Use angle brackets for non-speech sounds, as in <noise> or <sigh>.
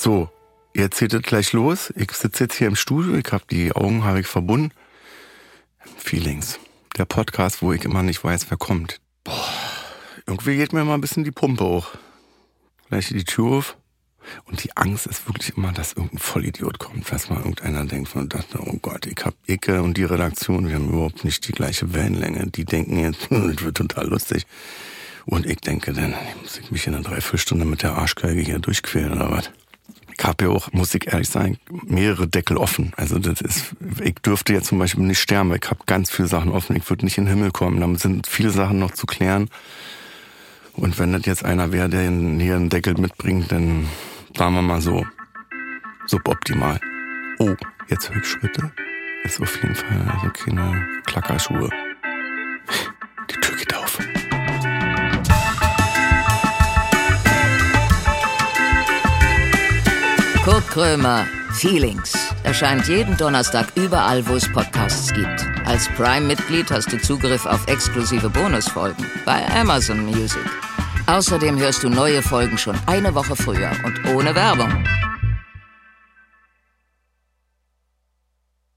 So, jetzt geht es gleich los. Ich sitze jetzt hier im Studio, ich habe die Augen habe ich verbunden. Feelings. Der Podcast, wo ich immer nicht weiß, wer kommt. Boah, irgendwie geht mir mal ein bisschen die Pumpe hoch. Gleich die Tür auf. Und die Angst ist wirklich immer, dass irgendein Vollidiot kommt, dass mal irgendeiner denkt und dachte, oh Gott, ich hab Icke und die Redaktion, wir haben überhaupt nicht die gleiche Wellenlänge. Die denken jetzt, <laughs> das wird total lustig. Und ich denke, dann muss ich mich in einer Dreiviertelstunde mit der Arschgeige hier durchquälen oder was. Ich habe ja auch, muss ich ehrlich sagen, mehrere Deckel offen. Also das ist, ich dürfte jetzt zum Beispiel nicht sterben, ich habe ganz viele Sachen offen. Ich würde nicht in den Himmel kommen. Da sind viele Sachen noch zu klären. Und wenn das jetzt einer wäre, der hier einen Deckel mitbringt, dann sagen wir mal so, suboptimal. Oh, jetzt höre ich Schritte. Ist auf jeden Fall also keine Klackerschuhe. Die Tür geht auf. Kurt Krömer, Feelings. Erscheint jeden Donnerstag überall, wo es Podcasts gibt. Als Prime-Mitglied hast du Zugriff auf exklusive Bonusfolgen bei Amazon Music. Außerdem hörst du neue Folgen schon eine Woche früher und ohne Werbung.